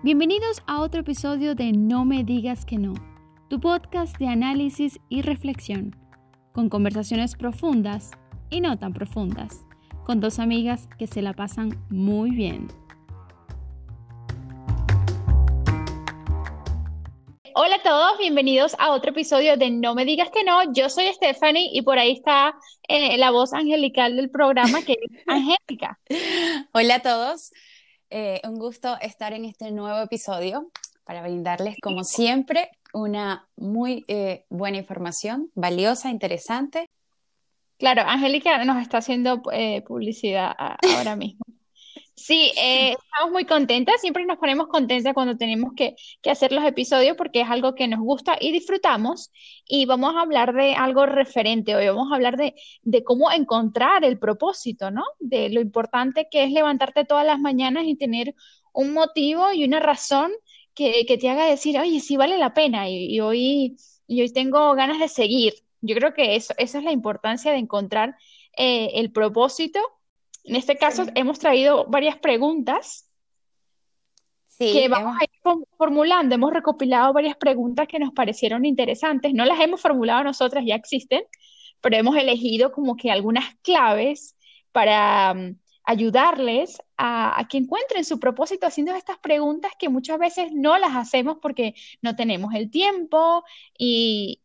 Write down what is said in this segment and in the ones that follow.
Bienvenidos a otro episodio de No me digas que no, tu podcast de análisis y reflexión, con conversaciones profundas y no tan profundas, con dos amigas que se la pasan muy bien. Hola a todos, bienvenidos a otro episodio de No me digas que no. Yo soy Stephanie y por ahí está eh, la voz angelical del programa que es Angélica. Hola a todos, eh, un gusto estar en este nuevo episodio para brindarles, como siempre, una muy eh, buena información, valiosa, interesante. Claro, Angélica nos está haciendo publicidad ahora mismo. Sí, eh, estamos muy contentas, siempre nos ponemos contentas cuando tenemos que, hacer los episodios porque es algo que nos gusta y disfrutamos y vamos a hablar de algo referente hoy, vamos a hablar de, cómo encontrar el propósito, ¿no? De lo importante que es levantarte todas las mañanas y tener un motivo y una razón que, te haga decir, oye, sí vale la pena y, hoy, y hoy tengo ganas de seguir. Yo creo que eso, esa es la importancia de encontrar eh, el propósito en este caso hemos traído varias preguntas que vamos a ir formulando. Hemos recopilado varias preguntas que nos parecieron interesantes. No las hemos formulado nosotras, ya existen, pero hemos elegido como que algunas claves para mm, ayudarles a, que encuentren su propósito haciendo estas preguntas que muchas veces no las hacemos porque no tenemos el tiempo y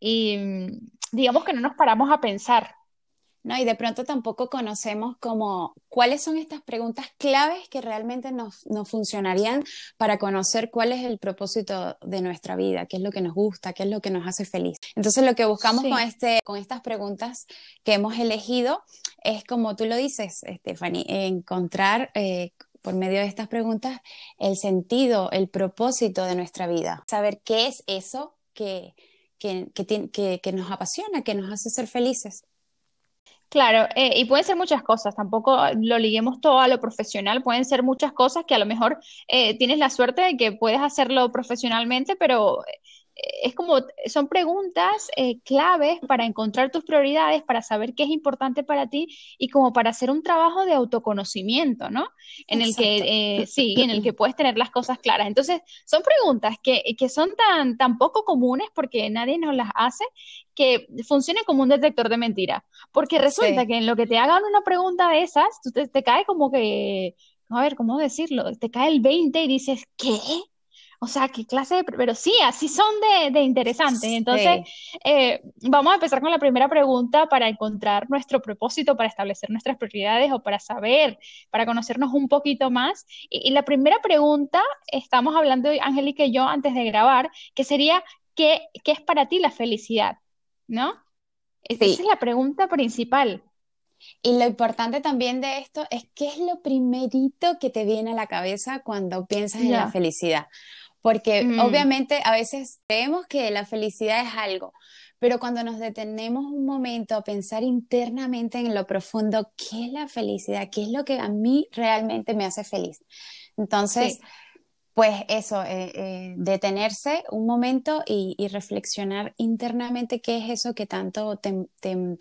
mm, digamos que no nos paramos a pensar ¿no? Y de pronto tampoco conocemos como cuáles son estas preguntas claves que realmente nos, funcionarían para conocer cuál es el propósito de nuestra vida, qué es lo que nos gusta, qué es lo que nos hace feliz. Entonces lo que buscamos con, este, con estas preguntas que hemos elegido es, como tú lo dices, Stephanie, encontrar... Eh, por medio de estas preguntas, el sentido, el propósito de nuestra vida. Saber qué es eso que, que, que nos apasiona, que nos hace ser felices. Claro, eh, y pueden ser muchas cosas, tampoco lo liguemos todo a lo profesional, pueden ser muchas cosas que a lo mejor eh, tienes la suerte de que puedes hacerlo profesionalmente, pero es como, son preguntas eh, claves para encontrar tus prioridades, para saber qué es importante para ti y como para hacer un trabajo de autoconocimiento, ¿no? En el que, eh, sí, en el que puedes tener las cosas claras. Entonces, son preguntas que, que son tan, tan poco comunes porque nadie nos las hace que funcione como un detector de mentira. Porque resulta que en lo que te hagan una pregunta de esas, tú te, te cae como que, a ver, ¿cómo decirlo? Te cae el 20 y dices, ¿qué? O sea, qué clase de... Pero sí, así son de, interesantes. Entonces, eh, vamos a empezar con la primera pregunta para encontrar nuestro propósito, para establecer nuestras prioridades o para saber, para conocernos un poquito más. Y, la primera pregunta, estamos hablando, Angélica y yo, antes de grabar, que sería, ¿qué, qué es para ti la felicidad? ¿No? Esa es la pregunta principal. Y lo importante también de esto es qué es lo primerito que te viene a la cabeza cuando piensas en la felicidad porque mm. obviamente a veces creemos que la felicidad es algo, pero cuando nos detenemos un momento a pensar internamente en lo profundo, ¿qué es la felicidad? ¿Qué es lo que a mí realmente me hace feliz? Entonces, pues eso, eh, eh, detenerse un momento y, reflexionar internamente qué es eso que tanto te,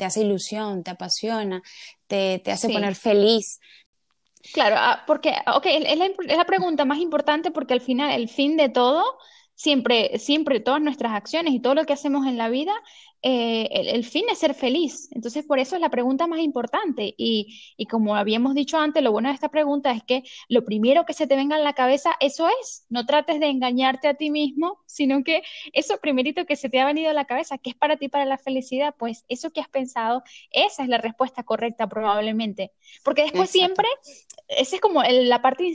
hace ilusión, te apasiona, te, hace poner feliz. Claro, ah, porque, ok, es la, es la pregunta más importante porque al final el fin de todo siempre, siempre todas nuestras acciones y todo lo que hacemos en la vida, eh, el, fin es ser feliz. Entonces, por eso es la pregunta más importante. Y, y, como habíamos dicho antes, lo bueno de esta pregunta es que lo primero que se te venga en la cabeza, eso es. No trates de engañarte a ti mismo, sino que eso primerito que se te ha venido a la cabeza, que es para ti para la felicidad, pues eso que has pensado, esa es la respuesta correcta probablemente. Porque después siempre, esa es como la parte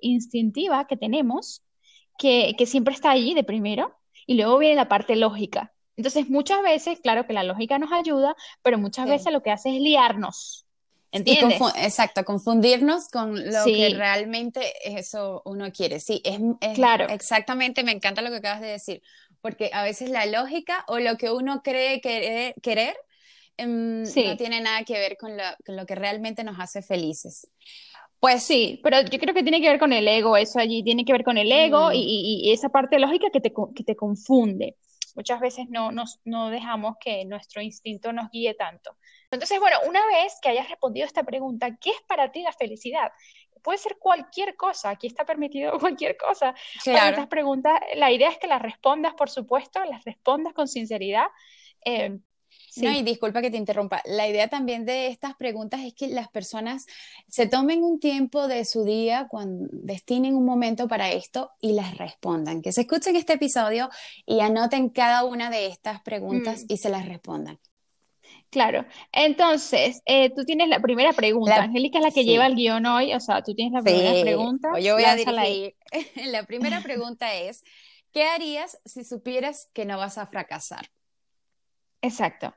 instintiva que tenemos que, siempre está allí de primero y luego viene la parte lógica. Entonces, muchas veces, claro que la lógica nos ayuda, pero muchas veces lo que hace es liarnos. ¿Entiendes? exacto, confundirnos con lo que realmente eso uno quiere. Sí, es, claro. exactamente, me encanta lo que acabas de decir, porque a veces la lógica o lo que uno cree querer, em, no tiene nada que ver con lo que realmente nos hace felices. Pues sí, pero yo creo que tiene que ver con el ego, eso allí tiene que ver con el ego mm. y, esa parte lógica que te, que te confunde. Muchas veces no, nos, no dejamos que nuestro instinto nos guíe tanto. Entonces, bueno, una vez que hayas respondido esta pregunta, ¿qué es para ti la felicidad? puede ser cualquier cosa, aquí está permitido cualquier cosa. Claro. estas preguntas, la idea es que las respondas, por supuesto, las respondas con sinceridad. Eh, no, y disculpa que te interrumpa. La idea también de estas preguntas es que las personas se tomen un tiempo de su día, cuando destinen un momento para esto y las respondan. Que se escuchen este episodio y anoten cada una de estas preguntas mm. y se las respondan. Claro. Entonces, eh, tú tienes la primera pregunta. Angélica es la que lleva el guion hoy, o sea, tú tienes la primera pregunta. Yo voy a dirigir. la primera pregunta es, ¿qué harías si supieras que no vas a fracasar? Exacto.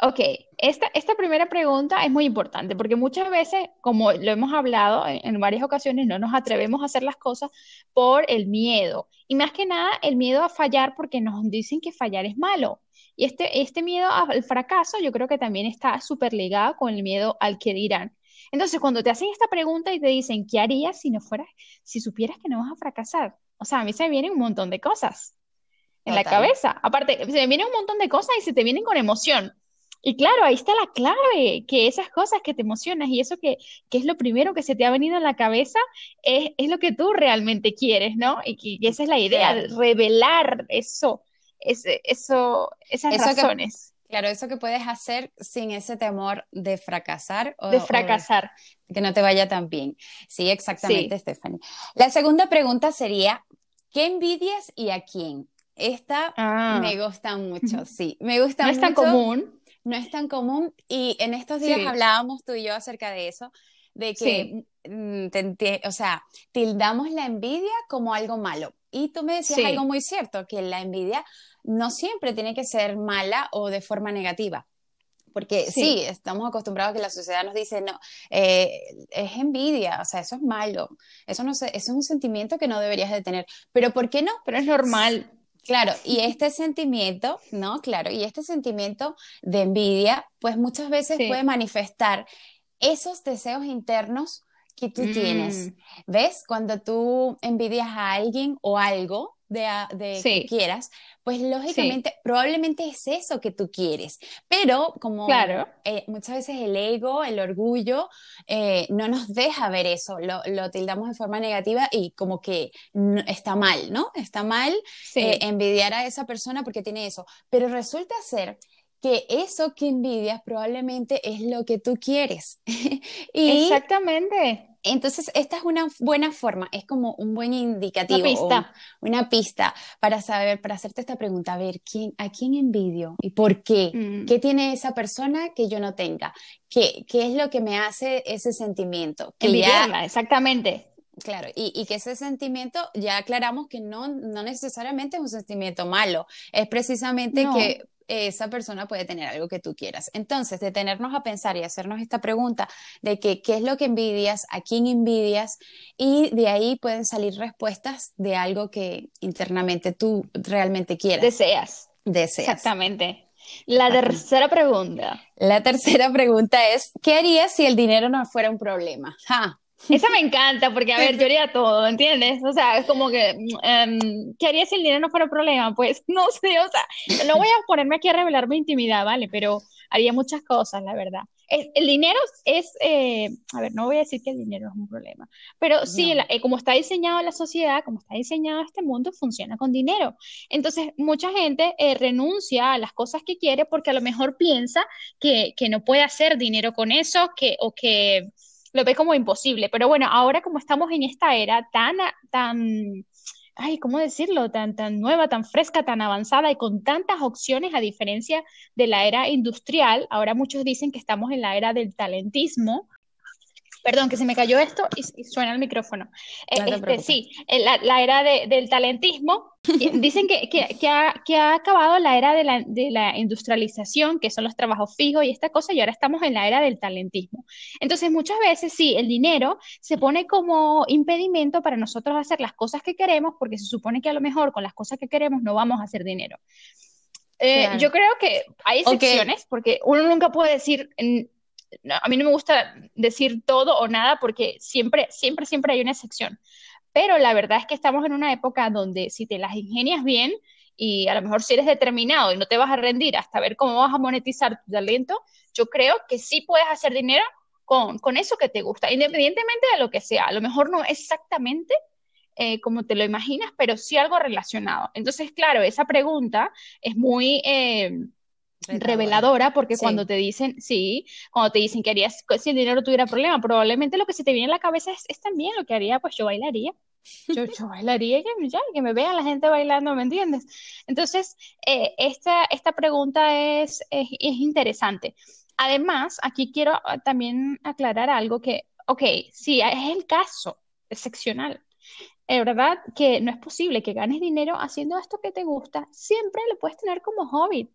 Ok, esta, esta primera pregunta es muy importante porque muchas veces, como lo hemos hablado en, varias ocasiones, no nos atrevemos a hacer las cosas por el miedo. Y más que nada, el miedo a fallar porque nos dicen que fallar es malo. Y este, este miedo al fracaso yo creo que también está súper ligado con el miedo al que dirán. Entonces, cuando te hacen esta pregunta y te dicen, ¿qué harías si no fueras, si supieras que no vas a fracasar? O sea, a mí se me vienen un montón de cosas en la cabeza. Aparte, se me vienen un montón de cosas y se te vienen con emoción. Y claro, ahí está la clave, que esas cosas que te emocionas y eso que, es lo primero que se te ha venido en la cabeza es, lo que tú realmente quieres, ¿no? Y, esa es la idea, revelar eso, ese, eso, esas razones. claro, eso que puedes hacer sin ese temor de fracasar. O, de fracasar. que no te vaya tan bien. Sí, exactamente, Stephanie. La segunda pregunta sería, ¿qué envidias y a quién? Esta ah. me gusta mucho, sí. Me gusta no mucho. es tan común no es tan común y en estos días hablábamos tú y yo acerca de eso, de que, mm, o sea, tildamos la envidia como algo malo. Y tú me decías algo muy cierto, que la envidia no siempre tiene que ser mala o de forma negativa. Porque sí, estamos acostumbrados a que la sociedad nos dice, no, eh, es envidia, o sea, eso es malo, eso, no eso es un sentimiento que no deberías de tener. Pero ¿por qué no? Pero es normal. Claro, y este sentimiento, ¿no? Claro, y este sentimiento de envidia, pues muchas veces puede manifestar esos deseos internos que tú tienes. Mm. ¿Ves? Cuando tú envidias a alguien o algo, de, que quieras, pues lógicamente probablemente es eso que tú quieres, pero como eh, muchas veces el ego, el orgullo, eh, no nos deja ver eso, lo, tildamos de forma negativa y como que está mal, ¿no? Está mal eh, envidiar a esa persona porque tiene eso, pero resulta ser que eso que envidias probablemente es lo que tú quieres. Exactamente. Entonces, esta es una buena forma, es como un buen indicativo. Una pista. una pista para saber, para hacerte esta pregunta, a ver, ¿quién, ¿a quién envidio y por qué? Mm. ¿Qué tiene esa persona que yo no tenga? ¿Qué, qué es lo que me hace ese sentimiento? Que Envidiarla, exactamente. Claro, y, y, que ese sentimiento, ya aclaramos que no, no necesariamente es un sentimiento malo, es precisamente que esa persona puede tener algo que tú quieras. Entonces, detenernos a pensar y hacernos esta pregunta de que, qué es lo que envidias, a quién envidias, y de ahí pueden salir respuestas de algo que internamente tú realmente quieras. Deseas. Deseas. Exactamente. La tercera pregunta. La tercera pregunta es, ¿qué harías si el dinero no fuera un problema? Esa me encanta porque, a ver, yo haría todo, ¿entiendes? O sea, es como que, um, ¿qué haría si el dinero no fuera un problema? Pues no sé, o sea, no voy a ponerme aquí a revelar mi intimidad, ¿vale? Pero haría muchas cosas, la verdad. el dinero es, eh, a ver, no voy a decir que el dinero es un problema, pero sí, eh, como está diseñado la sociedad, como está diseñado este mundo, funciona con dinero. Entonces, mucha gente eh, renuncia a las cosas que quiere porque a lo mejor piensa que, que no puede hacer dinero con eso, que, o que lo ve como imposible. Pero bueno, ahora como estamos en esta era tan, tan, ay, ¿cómo decirlo? Tan, tan nueva, tan fresca, tan avanzada y con tantas opciones a diferencia de la era industrial, ahora muchos dicen que estamos en la era del talentismo, Perdón, que se me cayó esto y, suena el micrófono. Eh, este, sí, eh, la, era del talentismo. Dicen que, que, ha, acabado la era de la, de la, industrialización, que son los trabajos fijos y esta cosa, y ahora estamos en la era del talentismo. Entonces, muchas veces sí, el dinero se pone como impedimento para nosotros hacer las cosas que queremos, porque se supone que a lo mejor con las cosas que queremos no vamos a hacer dinero. Eh, yo creo que hay excepciones, porque uno nunca puede decir a mí no me gusta decir todo o nada porque siempre, siempre, siempre hay una excepción. Pero la verdad es que estamos en una época donde si te las ingenias bien y a lo mejor si eres determinado y no te vas a rendir hasta ver cómo vas a monetizar tu talento, yo creo que sí puedes hacer dinero con, con eso que te gusta, independientemente de lo que sea. A lo mejor no exactamente eh, como te lo imaginas, pero sí algo relacionado. Entonces, claro, esa pregunta es muy... Eh, reveladora porque cuando te dicen, sí, cuando te dicen que harías si el dinero tuviera problema, probablemente lo que se te viene a la cabeza es, también lo que haría, pues yo bailaría. Yo, yo bailaría y que, que me vean la gente bailando, ¿me entiendes? Entonces, eh, esta, esta pregunta es, es, es, interesante. Además, aquí quiero ah, también aclarar algo que, ok, sí, es el caso excepcional, es verdad que no es posible que ganes dinero haciendo esto que te gusta, siempre lo puedes tener como hobby.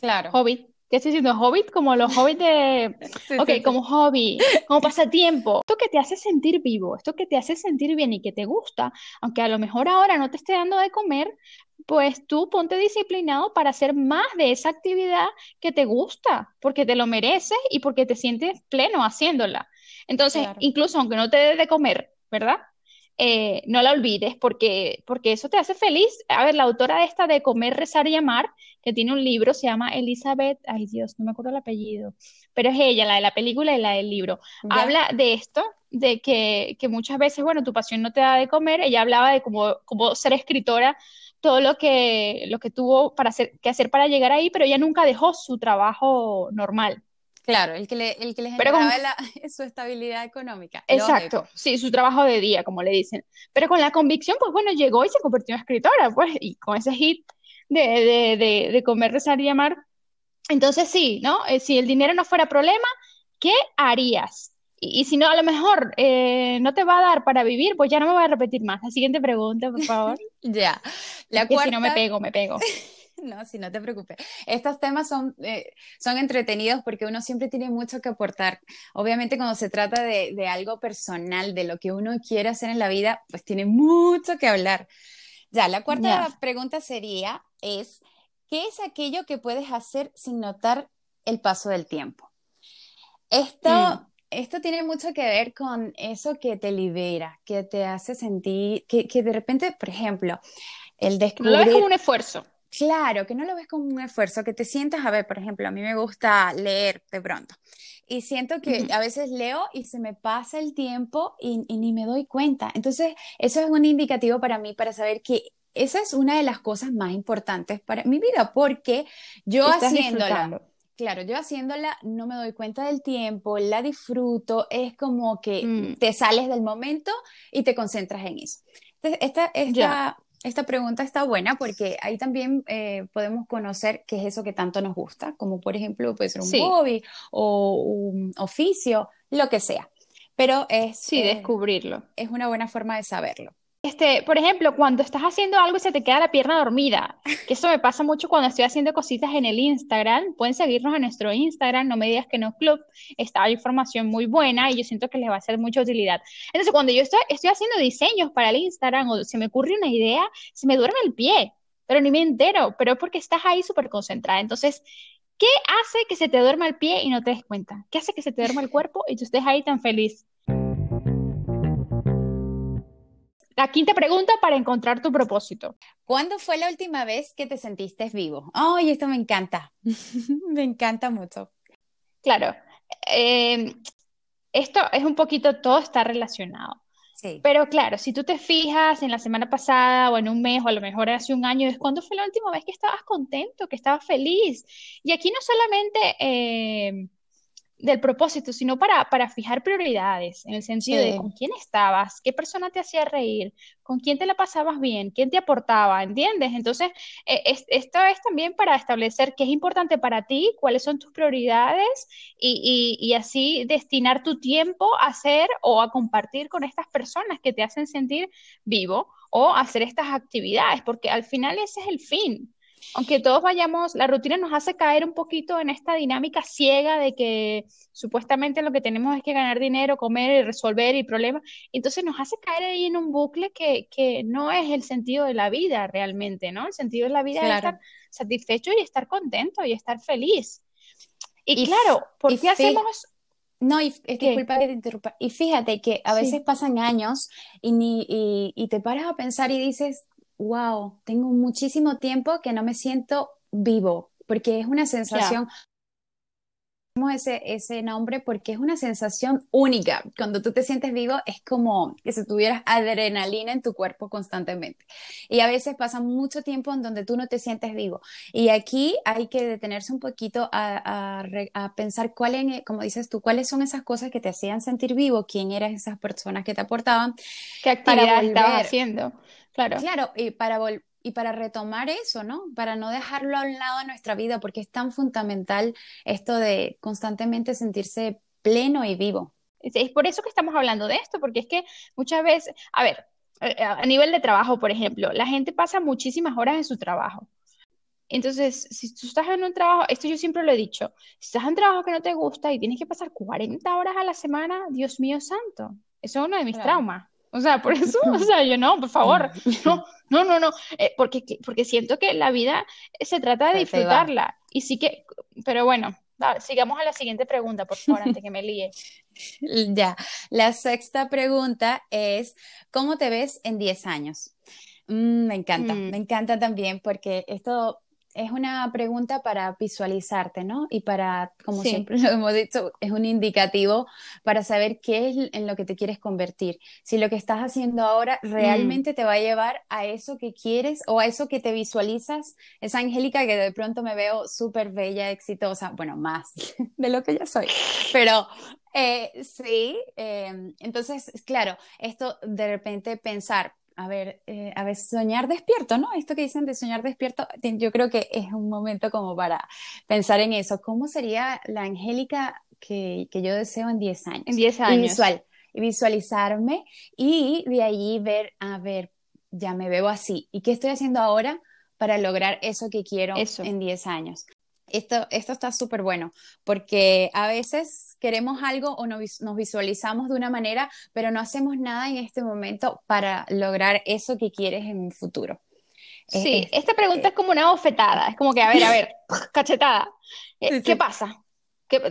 Claro. Hobby. ¿Qué estoy diciendo? Hobbit, como los hobbits de... ok, como hobby, como pasatiempo. Esto que te hace sentir vivo, esto que te hace sentir bien y que te gusta, aunque a lo mejor ahora no te esté dando de comer, pues tú ponte disciplinado para hacer más de esa actividad que te gusta, porque te lo mereces y porque te sientes pleno haciéndola. Entonces, incluso aunque no te dé de comer, ¿verdad? Eh, no la olvides porque, porque eso te hace feliz. A ver, la autora de esta de Comer, Rezar y Amar, que tiene un libro, se llama Elizabeth, ay Dios, no me acuerdo el apellido, pero es ella, la de la película y la del libro. Habla de esto, de que, que, muchas veces, bueno, tu pasión no te da de comer. Ella hablaba de cómo, cómo ser escritora, todo lo que, lo que tuvo para hacer, que hacer para llegar ahí, pero ella nunca dejó su trabajo normal. Claro, el que, le, el que les generaba su estabilidad económica. Exacto, sí, su trabajo de día, como le dicen. Pero con la convicción, pues bueno, llegó y se convirtió en escritora, pues, y con ese hit de, de, de, de comer, rezar y amar. Entonces sí, ¿no? Eh, si el dinero no fuera problema, ¿qué harías? Y, si no, a lo mejor eh, no te va a dar para vivir, pues ya no me voy a repetir más. La siguiente pregunta, por favor. ya. La cuarta... si no me pego, me pego. No, sí, no te preocupes. Estos temas son, eh, son entretenidos porque uno siempre tiene mucho que aportar. Obviamente cuando se trata de, de, algo personal, de lo que uno quiere hacer en la vida, pues tiene mucho que hablar. Ya, la cuarta pregunta sería, es, ¿qué es aquello que puedes hacer sin notar el paso del tiempo? Esto, mm. esto tiene mucho que ver con eso que te libera, que te hace sentir, que, que de repente, por ejemplo, el descubrir... Lo ves como un esfuerzo. Claro, que no lo ves como un esfuerzo, que te sientas, a ver, por ejemplo, a mí me gusta leer de pronto y siento que a veces leo y se me pasa el tiempo y, ni me doy cuenta. Entonces, eso es un indicativo para mí para saber que esa es una de las cosas más importantes para mi vida, porque yo haciéndola, claro, yo haciéndola no me doy cuenta del tiempo, la disfruto, es como que mm. te sales del momento y te concentras en eso. Entonces, esta, esta, esta pregunta está buena porque ahí también eh, podemos conocer qué es eso que tanto nos gusta, como por ejemplo puede ser un hobby o un oficio, lo que sea. Pero es, sí, eh, descubrirlo. Es una buena forma de saberlo. Este, por ejemplo, cuando estás haciendo algo y se te queda la pierna dormida, que eso me pasa mucho cuando estoy haciendo cositas en el Instagram, pueden seguirnos en nuestro Instagram, no me digas que no club, está información muy buena y yo siento que les va a ser mucha utilidad. Entonces, cuando yo estoy, estoy haciendo diseños para el Instagram o se me ocurre una idea, se me duerme el pie, pero ni me entero, pero es porque estás ahí súper concentrada. Entonces, ¿qué hace que se te duerma el pie y no te des cuenta? ¿Qué hace que se te duerma el cuerpo y tú estés ahí tan feliz? La quinta pregunta para encontrar tu propósito. ¿Cuándo fue la última vez que te sentiste vivo? ¡Ay, esto me encanta! me encanta mucho. Claro. Eh, esto es un poquito, todo está relacionado. Sí. Pero claro, si tú te fijas en la semana pasada o en un mes o a lo mejor hace un año, es cuándo fue la última vez que estabas contento, que estabas feliz. Y aquí no solamente eh, del propósito, sino para, para fijar prioridades, en el sentido de con quién estabas, qué persona te hacía reír, con quién te la pasabas bien, quién te aportaba, ¿entiendes? Entonces, e, esto es también para establecer qué es importante para ti, cuáles son tus prioridades y, y, y así destinar tu tiempo a hacer o a compartir con estas personas que te hacen sentir vivo o hacer estas actividades, porque al final ese es el fin aunque todos vayamos, la rutina nos hace caer un poquito en esta dinámica ciega de que supuestamente lo que tenemos es que ganar dinero, comer y resolver y problemas, entonces nos hace caer ahí en un bucle que, que no es el sentido de la vida realmente, ¿no? El sentido de la vida es estar satisfecho y estar contento y estar feliz. Y, claro, ¿por qué hacemos no, y, disculpa que te interrumpa. Y fíjate que a veces pasan años y, ni, y, y, te paras a pensar y dices, wow, tengo muchísimo tiempo que no me siento vivo, porque es una sensación ese, ese nombre porque es una sensación única. Cuando tú te sientes vivo es como que si tuvieras adrenalina en tu cuerpo constantemente. Y a veces pasa mucho tiempo en donde tú no te sientes vivo. Y aquí hay que detenerse un poquito a, a, pensar cuáles, como dices tú, cuáles son esas cosas que te hacían sentir vivo, quién eran esas personas que te aportaban. ¿Qué actividad estabas haciendo? Claro. Claro, y para volver y para retomar eso, ¿no? Para no dejarlo a un lado de nuestra vida, porque es tan fundamental esto de constantemente sentirse pleno y vivo. Es por eso que estamos hablando de esto, porque es que muchas veces, a ver, eh, a nivel de trabajo, por ejemplo, la gente pasa muchísimas horas en su trabajo. Entonces, si tú estás en un trabajo, esto yo siempre lo he dicho, si estás en un trabajo que no te gusta y tienes que pasar 40 horas a la semana, Dios mío santo, eso es uno de mis traumas. O sea, por eso, o sea, yo no, por favor, no, no, no, no, eh, porque, porque siento que la vida se trata de disfrutarla. Y sí que, pero bueno, sigamos a la siguiente pregunta, por favor, antes que me líe. Ya, la sexta pregunta es, ¿cómo te ves en 10 años? Mm, me encanta, mm. me encanta también porque esto es una pregunta para visualizarte, ¿no? Y para, como siempre lo hemos dicho, es un indicativo para saber qué es en lo que te quieres convertir. Si lo que estás haciendo ahora mm. realmente te va a llevar a eso que quieres o a eso que te visualizas. Esa Angélica que de pronto me veo súper bella, exitosa, bueno, más de lo que ya soy, pero eh, sí, eh, entonces, claro, esto de repente pensar, a ver, eh, a ver, soñar despierto, ¿no? Esto que dicen de soñar despierto, yo creo que es un momento como para pensar en eso. ¿Cómo sería la Angélica que, que yo deseo en 10 años? En 10 años. visual, visualizarme y de allí ver, a ver, ya me veo así. ¿Y qué estoy haciendo ahora para lograr eso que quiero en 10 años? Esto, esto está súper bueno, porque a veces queremos algo o nos, visualizamos de una manera, pero no hacemos nada en este momento para lograr eso que quieres en un futuro. Sí, esta pregunta es como una bofetada, es como que, a ver, a ver, cachetada. Eh, ¿Qué pasa?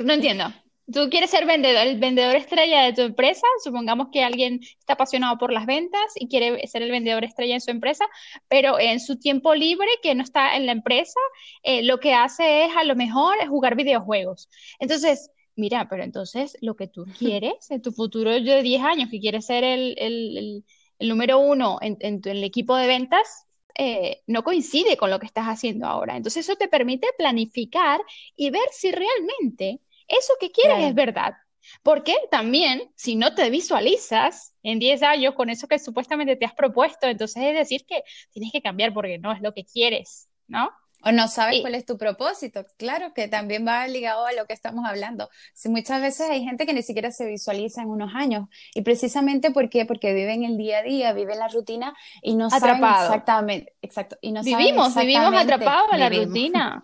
No entiendo. Tú quieres ser vendedor, el vendedor estrella de tu empresa, supongamos que alguien está apasionado por las ventas y quiere ser el vendedor estrella en su empresa, pero en su tiempo libre, que no está en la empresa, eh, lo que hace es a lo mejor jugar videojuegos. Entonces, mira, pero entonces lo que tú quieres en tu futuro de 10 años, que quieres ser el, el, el, número uno en, en, el equipo de ventas, eh, no coincide con lo que estás haciendo ahora. Entonces eso te permite planificar y ver si realmente eso que quieres es verdad. Porque también, si no te visualizas en 10 años con eso que supuestamente te has propuesto, entonces es decir que tienes que cambiar porque no es lo que quieres, ¿no? O no sabes cuál es tu propósito, claro, que también va ligado a lo que estamos hablando. Si muchas veces hay gente que ni siquiera se visualiza en unos años, y precisamente ¿por qué? porque viven el día a día, viven la rutina y no saben exactamente, exacto, y no vivimos, vivimos atrapados en la rutina.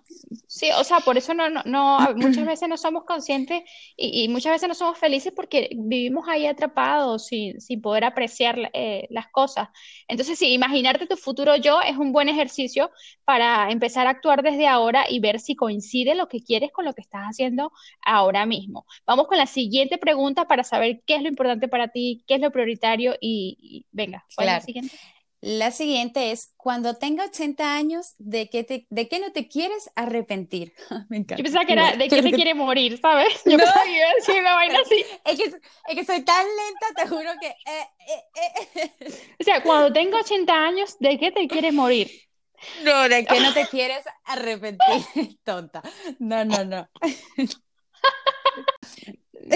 Sí, o sea, por eso no, no, muchas veces no somos conscientes y, muchas veces no somos felices porque vivimos ahí atrapados sin, sin poder apreciar eh, las cosas. Entonces, sí, imaginarte tu futuro yo es un buen ejercicio para empezar a actuar desde ahora y ver si coincide lo que quieres con lo que estás haciendo ahora mismo. Vamos con la siguiente pregunta para saber qué es lo importante para ti, qué es lo prioritario y, venga, ¿cuál es la siguiente? La siguiente es, cuando tenga 80 años, ¿de qué, te, ¿de qué no te quieres arrepentir? Me encanta. Yo pensaba que era, ¿de qué te quiere morir, sabes? Yo no. pensaba que iba a decir una vaina así. Es que, es que soy tan lenta, te juro que... Eh, eh, eh. O sea, cuando tenga 80 años, ¿de qué te quieres morir? No, de que no te quieres arrepentir, tonta. No, no, no.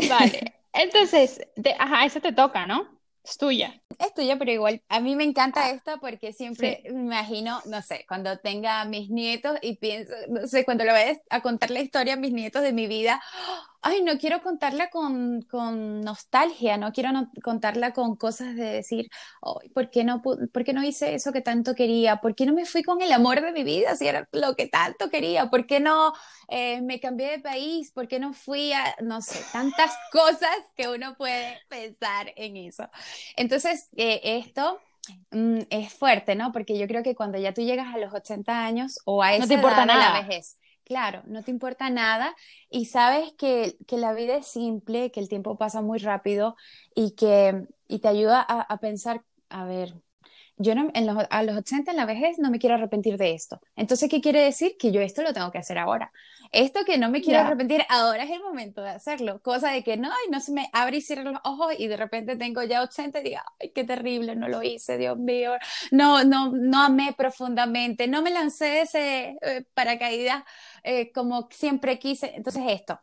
Vale, entonces, ajá, eso te toca, ¿no? Es tuya. Es tuya, pero igual a mí me encanta esta porque siempre me imagino, no sé, cuando tenga mis nietos y pienso, no sé, cuando le vaya a contar la historia a mis nietos de mi vida, ay, no quiero contarla con, con nostalgia, no quiero contarla con cosas de decir, ay, ¿por qué, no, ¿por qué no hice eso que tanto quería? ¿Por qué no me fui con el amor de mi vida si era lo que tanto quería? ¿Por qué no eh, me cambié de país? ¿Por qué no fui a, no sé, tantas cosas que uno puede pensar en eso? Entonces, eh, esto... Mm, es fuerte, ¿no? Porque yo creo que cuando ya tú llegas a los 80 años o a esa no te importa nada. la vejez, Claro, no te importa nada y sabes que, la vida es simple, que el tiempo pasa muy rápido y que y te ayuda a, pensar, a ver, yo en los, a los 80 en la vejez no me quiero arrepentir de esto. Entonces, ¿qué quiere decir? Que yo esto lo tengo que hacer ahora. Esto que no me quiero arrepentir, ahora es el momento de hacerlo. Cosa de que no, ay, no se me abre y cierra los ojos y de repente tengo ya 80 y digo, ay, qué terrible, no lo hice, Dios mío. No, no, no amé profundamente, no me lancé ese eh, paracaídas eh, como siempre quise. Entonces, esto.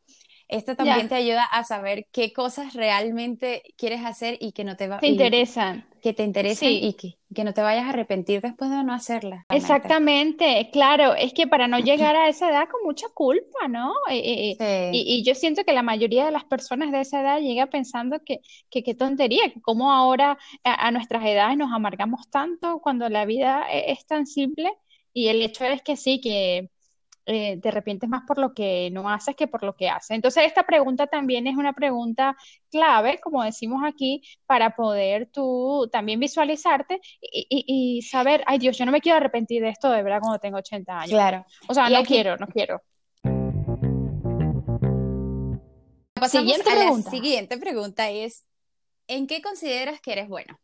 Esto también te ayuda a saber qué cosas realmente quieres hacer y que no te va te interesan. Que te interesen y que, que, no te vayas a arrepentir después de no hacerlas. Exactamente, claro, es que para no llegar a esa edad con mucha culpa, ¿no? Eh, eh, y, yo siento que la mayoría de las personas de esa edad llega pensando que qué tontería, que como ahora a, a, nuestras edades nos amargamos tanto cuando la vida es, es tan simple y el hecho es que sí, que eh, te arrepientes más por lo que no haces que por lo que haces. Entonces, esta pregunta también es una pregunta clave, como decimos aquí, para poder tú también visualizarte y, saber, ay Dios, yo no me quiero arrepentir de esto de verdad cuando tengo 80 años. Claro. O sea, no quiero, no quiero. siguiente pregunta. La siguiente pregunta es, ¿en qué consideras que eres bueno?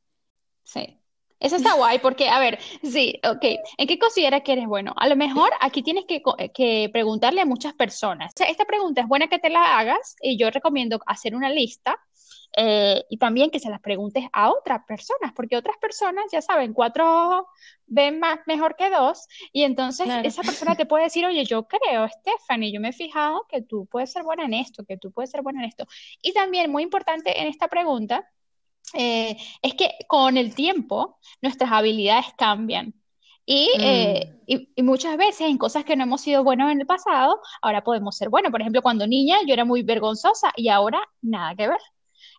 Sí. Eso está guay porque, a ver, sí, ok, ¿en qué consideras que eres bueno? A lo mejor aquí tienes que, que preguntarle a muchas personas. esta pregunta es buena que te la hagas y yo recomiendo hacer una lista eh, y también que se las preguntes a otras personas, porque otras personas, ya saben, cuatro ven más mejor que dos, y entonces esa persona te puede decir, oye, yo creo, Stephanie, yo me he fijado que tú puedes ser buena en esto, que tú puedes ser buena en esto. Y también, muy importante en esta pregunta, eh, es que con el tiempo nuestras habilidades cambian. Eh, mm. Y, y, muchas veces en cosas que no hemos sido buenos en el pasado, ahora podemos ser buenos. Por ejemplo, cuando niña yo era muy vergonzosa y ahora nada que ver.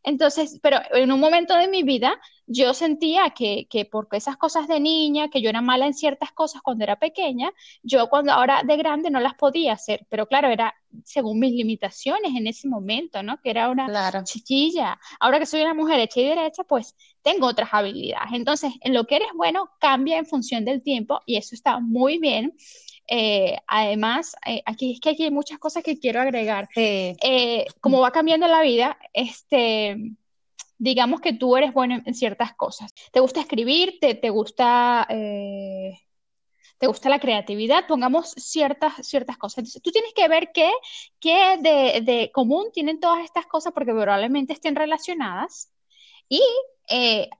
Entonces, pero en un momento de mi vida yo sentía que, que porque esas cosas de niña, que yo era mala en ciertas cosas cuando era pequeña, yo cuando ahora de grande no las podía hacer, pero claro, era según mis limitaciones en ese momento, ¿no? Que era una chiquilla. Ahora que soy una mujer hecha y derecha, pues tengo otras habilidades. Entonces, en lo que eres bueno cambia en función del tiempo y eso está muy bien. Eh, además, eh, aquí es que hay muchas cosas que quiero agregar. Eh, como va cambiando la vida, este, digamos que tú eres bueno en, ciertas cosas. ¿Te gusta escribir? ¿Te, te gusta, te gusta la creatividad? Pongamos ciertas, ciertas cosas. Entonces, tú tienes que ver qué, qué de, de común tienen todas estas cosas porque probablemente estén relacionadas. Y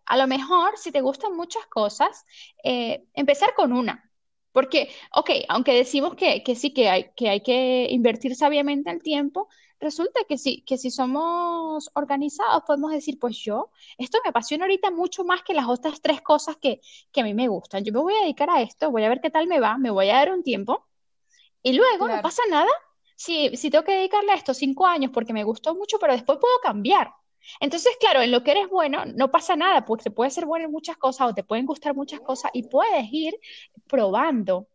a lo mejor, si te gustan muchas cosas, empezar con una porque, ok, aunque decimos que, sí, que hay, que hay que invertir sabiamente el tiempo, resulta que sí, que si somos organizados podemos decir, pues yo, esto me apasiona ahorita mucho más que las otras tres cosas que, a mí me gustan. Yo me voy a dedicar a esto, voy a ver qué tal me va, me voy a dar un tiempo y luego no pasa nada si, si tengo que dedicarle a esto cinco años porque me gustó mucho, pero después puedo cambiar. Entonces, claro, en lo que eres bueno no pasa nada, porque te puede ser bueno en muchas cosas o te pueden gustar muchas cosas y puedes ir probando,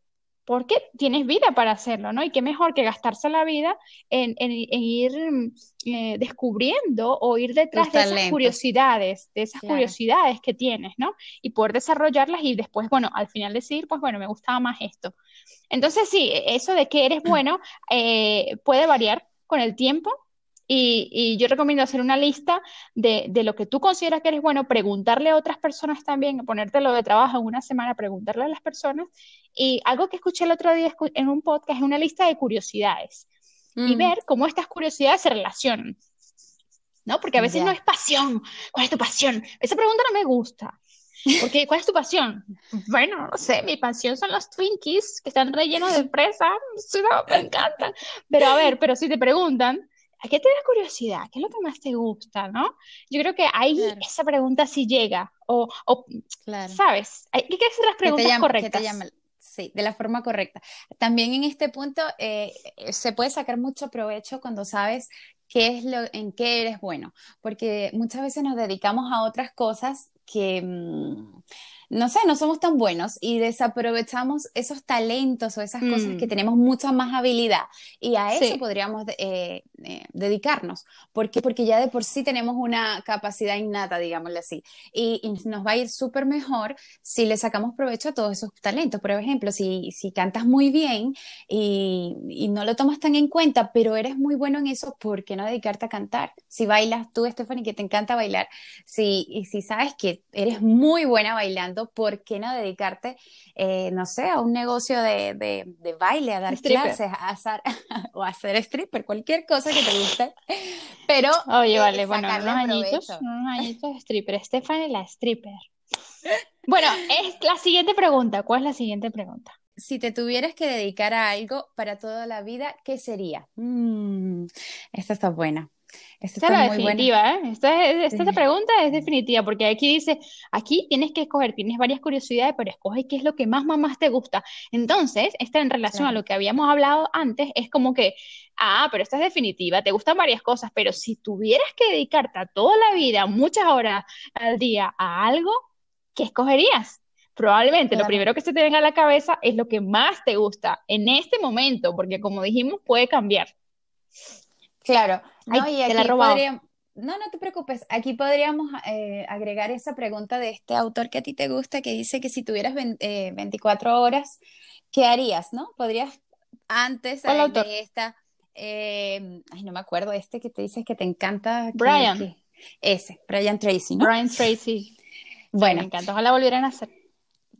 porque tienes vida para hacerlo, ¿no? Y qué mejor que gastarse la vida en, ir eh, descubriendo o ir detrás de esas curiosidades, de esas curiosidades que tienes, ¿no? Y poder desarrollarlas y después, bueno, al final decir, pues bueno, me gustaba más esto. Entonces, sí, eso de que eres bueno eh, puede variar con el tiempo y, yo recomiendo hacer una lista de, lo que tú consideras que eres bueno, preguntarle a otras personas también, ponértelo de trabajo en una semana, preguntarle a las personas. Y algo que escuché el otro día en un podcast es una lista de curiosidades y mm. ver cómo estas curiosidades se relacionan. ¿No? Porque a veces no es pasión. ¿Cuál es tu pasión? Esa pregunta no me gusta. Porque, ¿cuál es tu pasión? Bueno, no sé, mi pasión son los Twinkies que están rellenos de fresa. me encantan. Pero a ver, pero si te preguntan, ¿A qué te da curiosidad? ¿Qué es lo que más te gusta? ¿no? Yo creo que ahí esa pregunta sí llega. O, ¿sabes? Hay que hacer las preguntas correctas. sí, de la forma correcta. También en este punto eh, se puede sacar mucho provecho cuando sabes qué es lo en qué eres bueno, porque muchas veces nos dedicamos a otras cosas que mm, no sé, no somos tan buenos y desaprovechamos esos talentos o esas cosas que mm. tenemos mucha más habilidad y a eso podríamos eh, eh, dedicarnos, porque porque ya de por sí tenemos una capacidad innata, digámosle así, y, nos va a ir súper mejor si le sacamos provecho a todos esos talentos. Por ejemplo, si, si cantas muy bien y, y no lo tomas tan en cuenta, pero eres muy bueno en eso, ¿por qué no dedicarte a cantar? Si bailas tú, Stephanie, que te encanta bailar, si, si sabes que eres muy buena bailando, ¿por qué no dedicarte, eh, no sé, a un negocio de, de, baile, a dar clases, a hacer, o a hacer stripper, cualquier cosa que te guste? Pero. Oye, vale, bueno, unos añitos, unos añitos de stripper. Stephanie, la stripper. Bueno, es la siguiente pregunta. ¿Cuál es la siguiente pregunta? Si te tuvieras que dedicar a algo para toda la vida, ¿qué sería? Mm, esta está buena. Esta, es definitiva, ¿eh? Esta, esta, pregunta es definitiva, porque aquí dice, aquí tienes que escoger, tienes varias curiosidades, pero escoge qué es lo que más, más, te gusta. Entonces, esta en relación a lo que habíamos hablado antes, es como que, ah, pero esta es definitiva, te gustan varias cosas, pero si tuvieras que dedicarte a toda la vida, muchas horas al día a algo, ¿qué escogerías? Probablemente lo primero que se te venga a la cabeza es lo que más te gusta en este momento, porque como dijimos, puede cambiar. Claro, no, y aquí podríamos, no, no te preocupes, aquí podríamos eh, agregar esa pregunta de este autor que a ti te gusta, que dice que si tuvieras 24 eh, horas, ¿qué harías, no? Podrías, antes de esta, eh, ay, no me acuerdo, este que te dices que te encanta. Brian. ese, Brian Tracy, ¿no? Brian Tracy. Bueno. me encanta, ojalá volvieran a hacer.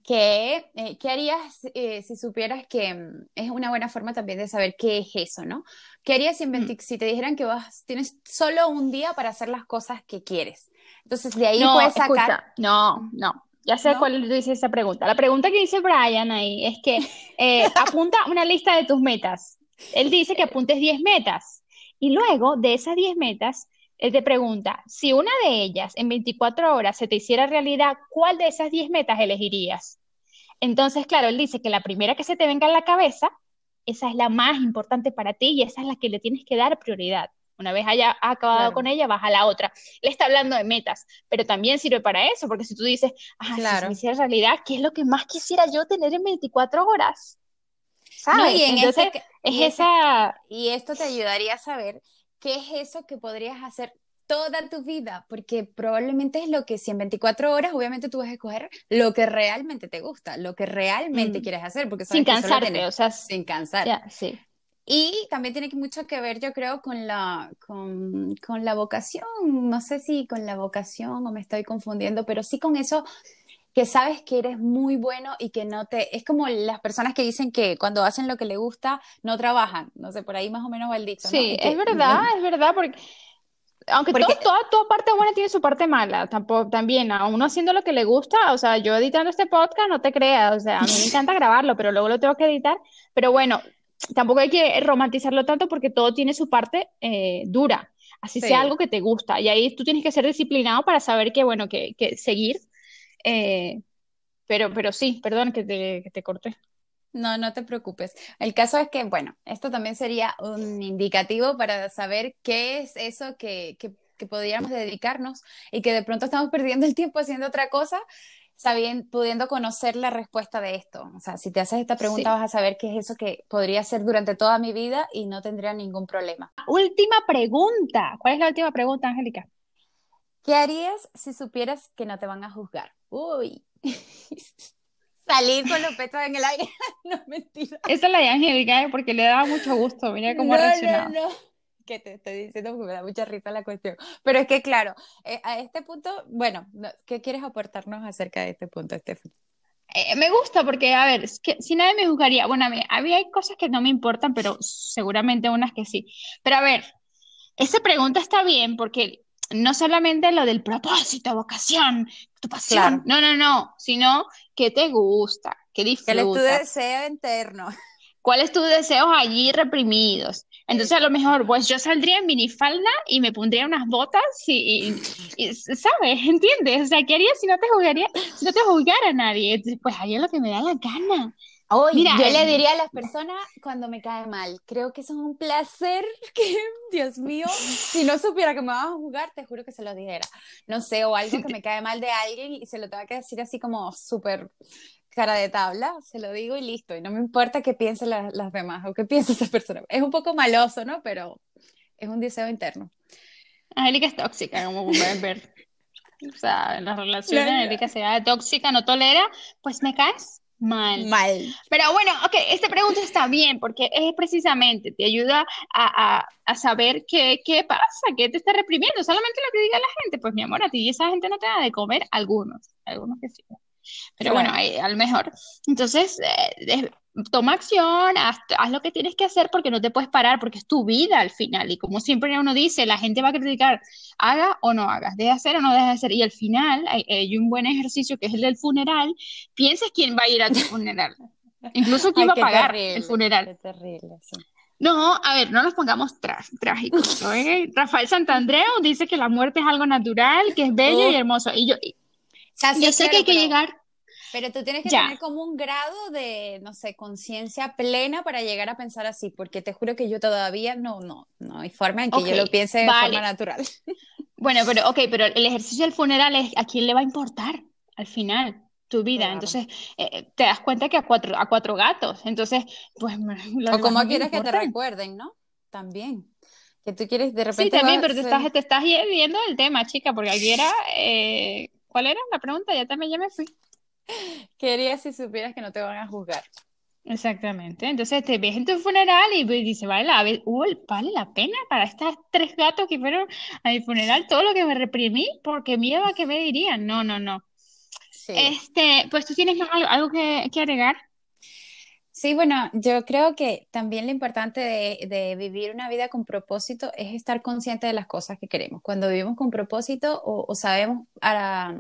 ¿Qué, eh, ¿qué harías eh, si supieras que mm, es una buena forma también de saber qué es eso, ¿no? ¿Qué harías si, mm. si te dijeran que vas, tienes solo un día para hacer las cosas que quieres? Entonces, de ahí puedes sacar... no, no, ya sé cuál dice esa pregunta. La pregunta que dice Brian ahí es que eh, apunta una lista de tus metas. Él dice que apuntes 10 metas y luego de esas 10 metas él te pregunta, si una de ellas en 24 horas se te hiciera realidad, ¿cuál de esas 10 metas elegirías? Entonces, claro, él dice que la primera que se te venga a la cabeza, esa es la más importante para ti y esa es la que le tienes que dar prioridad. Una vez haya acabado con ella, vas a la otra. Él está hablando de metas, pero también sirve para eso, porque si tú dices, ah, si se me hiciera realidad, ¿qué es lo que más quisiera yo tener en 24 horas? ¿Sabes? y Entonces, es esa... Y esto te ayudaría a saber ¿qué es eso que podrías hacer toda tu vida? Porque probablemente es lo que si en 24 horas, obviamente tú vas a escoger lo que realmente te gusta, lo que realmente mm. quieres hacer, porque sin cansarte, o sea, sin cansar. sí. Y también tiene mucho que ver, yo creo, con la, con, con la vocación. No sé si con la vocación o me estoy confundiendo, pero sí con eso que sabes que eres muy bueno y que no te... Es como las personas que dicen que cuando hacen lo que les gusta no trabajan. No sé, por ahí más o menos va el dicho. Sí, es verdad, es verdad, porque... Aunque toda, toda parte buena tiene su parte mala, tampoco, también, a uno haciendo lo que le gusta, o sea, yo editando este podcast, no te creas, o sea, a mí me encanta grabarlo, pero luego lo tengo que editar, pero bueno, tampoco hay que romantizarlo tanto porque todo tiene su parte eh, dura, así sea algo que te gusta, y ahí tú tienes que ser disciplinado para saber que, bueno, que, que seguir eh, pero, pero sí, perdón que te, que te corté. No, no te preocupes. El caso es que, bueno, esto también sería un indicativo para saber qué es eso que, que, podríamos dedicarnos y que de pronto estamos perdiendo el tiempo haciendo otra cosa, sabiendo, pudiendo conocer la respuesta de esto. O sea, si te haces esta pregunta vas a saber qué es eso que podría hacer durante toda mi vida y no tendría ningún problema. Última pregunta. ¿Cuál es la última pregunta, Angélica? ¿Qué harías si supieras que no te van a juzgar? Uy. Salir con los pechos en el aire. no, mentira. Esa es la de Angélica, ¿eh? porque le daba mucho gusto. Mira cómo no, reaccionado. No, no. Que te estoy diciendo que me da mucha risa la cuestión. Pero es que, claro, eh, a este punto, bueno, ¿qué quieres aportarnos acerca de este punto, Stephanie? Eh, me gusta porque, a ver, es que si nadie me juzgaría, bueno, a mí, a mí hay cosas que no me importan, pero seguramente unas que sí. Pero a ver, esa pregunta está bien porque no solamente lo del propósito, vocación, tu pasión, no, no, no, sino que te gusta, que disfrutas. ¿Cuál es tu deseo interno? ¿Cuáles tus deseos allí reprimidos? Entonces, a lo mejor, pues yo saldría en minifalda y me pondría unas botas y, ¿sabes? ¿Entiendes? O sea, ¿qué haría si no te jugaría, si no te jugara nadie? Pues haría lo que me da la gana. Mira, yo le diría a las personas cuando me cae mal, creo que es un placer que, Dios mío, si no supiera que me vas a jugar, te juro que se lo dijera. No sé, o algo que me cae mal de alguien y se lo tenga que decir así como súper cara de tabla, se lo digo y listo. Y no me importa qué piensen las demás o qué piensa esa persona. Es un poco maloso, ¿no? Pero es un deseo interno. Angélica es tóxica, como pueden ver. O sea, en las relaciones, Angélica sea tóxica, no tolera, pues me caes Mal. Mal. Pero bueno, ok, esta pregunta está bien porque es precisamente, te ayuda a, saber qué, qué, pasa, qué te está reprimiendo, solamente lo que diga la gente. Pues mi amor, a ti esa gente no te da de comer, algunos, algunos que sí. Pero bueno, a lo mejor. Entonces, eh, toma acción, haz, lo que tienes que hacer porque no te puedes parar, porque es tu vida al final. Y como siempre uno dice, la gente va a criticar, haga o no hagas, deja hacer o no deja hacer. Y al final hay, un buen ejercicio que es el del funeral. Piensas quién va a ir a tu funeral. Incluso quién va a pagar el funeral. terrible, No, a ver, no nos pongamos trágicos. ¿eh? Rafael Santandreu dice que la muerte es algo natural, que es bello y hermoso. Y yo, yo sé que hay que llegar pero tú tienes que tener como un grado de, no sé, conciencia plena para llegar a pensar así, porque te juro que yo todavía no, no, no hay forma en que yo lo piense de forma natural. Bueno, pero ok, pero el ejercicio del funeral es a quién le va a importar al final tu vida. Entonces, eh, te das cuenta que a cuatro, a cuatro gatos. Entonces, pues... o como quieres que te recuerden, ¿no? También. Que tú quieres de repente... Sí, también, pero te estás, te estás viendo el tema, chica, porque aquí era... Eh, ¿Cuál era la pregunta? Ya también ya me fui. Quería si supieras que no te van a juzgar. Exactamente. Entonces te ves en tu funeral y dice, vale la, vale la pena para estos tres gatos que fueron a mi funeral todo lo que me reprimí porque miedo a que me dirían. No, no, no. Este, pues tú tienes algo, que, agregar. Sí, bueno, yo creo que también lo importante de, vivir una vida con propósito es estar consciente de las cosas que queremos. Cuando vivimos con propósito o, sabemos ah,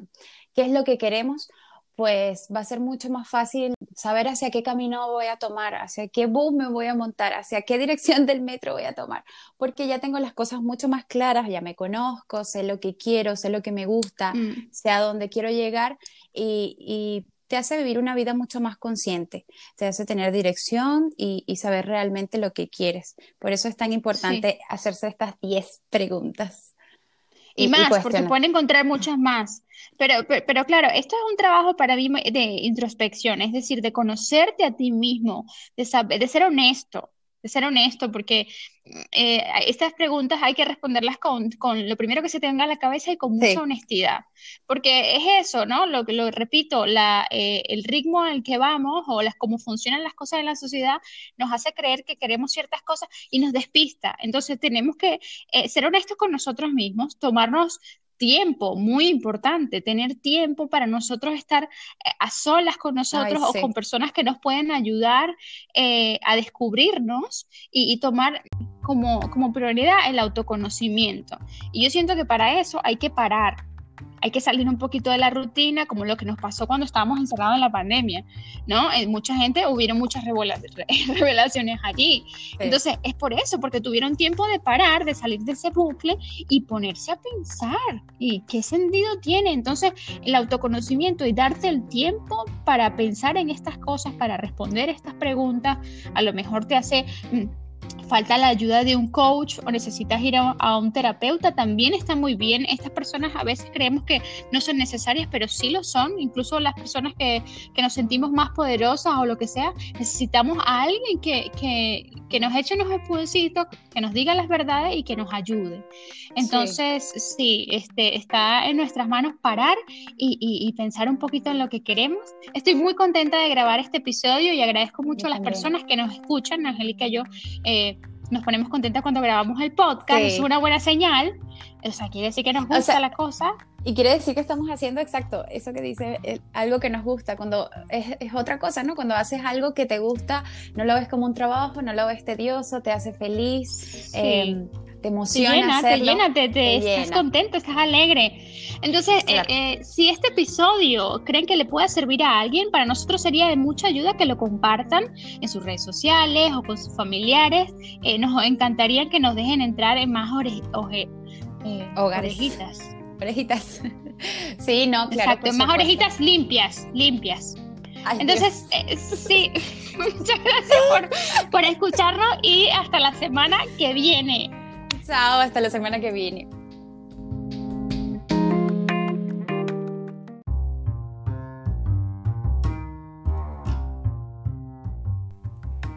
qué es lo que queremos, pues va a ser mucho más fácil saber hacia qué camino voy a tomar, hacia qué bus me voy a montar, hacia qué dirección del metro voy a tomar, porque ya tengo las cosas mucho más claras, ya me conozco, sé lo que quiero, sé lo que me gusta, mm. sé a dónde quiero llegar y, te hace vivir una vida mucho más consciente, te hace tener dirección y, saber realmente lo que quieres. Por eso es tan importante hacerse estas 10 preguntas. Y, más, porque pueden encontrar muchas más. Pero, pero, claro, esto es un trabajo para mí de introspección, es decir, de conocerte a ti mismo, de, saber, de ser honesto, de ser honesto, porque eh, estas preguntas hay que responderlas con, lo primero que se te venga a la cabeza y con mucha honestidad, porque es eso, ¿no? Lo, lo repito, la, eh, el ritmo al que vamos o las, cómo funcionan las cosas en la sociedad nos hace creer que queremos ciertas cosas y nos despista. Entonces tenemos que eh, ser honestos con nosotros mismos, tomarnos tiempo, muy importante, tener tiempo para nosotros estar eh, a solas con nosotros o con personas que nos pueden ayudar eh, a descubrirnos y, tomar como, como prioridad el autoconocimiento. Y yo siento que para eso hay que parar, hay que salir un poquito de la rutina, como lo que nos pasó cuando estábamos encerrados en la pandemia, ¿no? Eh, mucha gente, hubieron muchas revelaciones allí. Entonces, es por eso, porque tuvieron tiempo de parar, de salir de ese bucle y ponerse a pensar. ¿Y qué sentido tiene? Entonces, el autoconocimiento y darte el tiempo para pensar en estas cosas, para responder estas preguntas, a lo mejor te hace mm, falta la ayuda de un coach o necesitas ir a, un terapeuta, también está muy bien. Estas personas a veces creemos que no son necesarias, pero sí lo son. Incluso las personas que, que nos sentimos más poderosas o lo que sea, necesitamos a alguien que, que, que nos eche unos expulsitos, que nos diga las verdades y que nos ayude. Entonces, sí, este, está en nuestras manos parar y, y, pensar un poquito en lo que queremos. Estoy muy contenta de grabar este episodio y agradezco mucho a las personas que nos escuchan, Angélica y yo. Eh, nos ponemos contentas cuando grabamos el podcast, es una buena señal. O sea, quiere decir que nos gusta la cosa. Y quiere decir que estamos haciendo exacto eso que dice, eh, algo que nos gusta. Cuando es, es, otra cosa, ¿no? Cuando haces algo que te gusta, no lo ves como un trabajo, no lo ves tedioso, te hace feliz. Em, te emociona. Te llena, te, te, estás contento, estás alegre. Entonces, eh, eh, si este episodio creen que le pueda servir a alguien, para nosotros sería de mucha ayuda que lo compartan en sus redes sociales o con sus familiares. Eh, nos encantaría que nos dejen entrar en más orejitas. Orejitas. sí, no, claro. Exacto, más orejitas limpias, limpias. Entonces, sí, muchas gracias por, por escucharnos y hasta la semana que viene. Chao, hasta la semana que viene.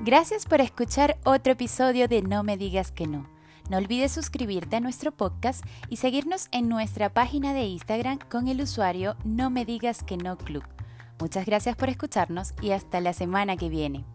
Gracias por escuchar otro episodio de No me digas que no. No olvides suscribirte a nuestro podcast y seguirnos en nuestra página de Instagram con el usuario No me digas que no club. Muchas gracias por escucharnos y hasta la semana que viene.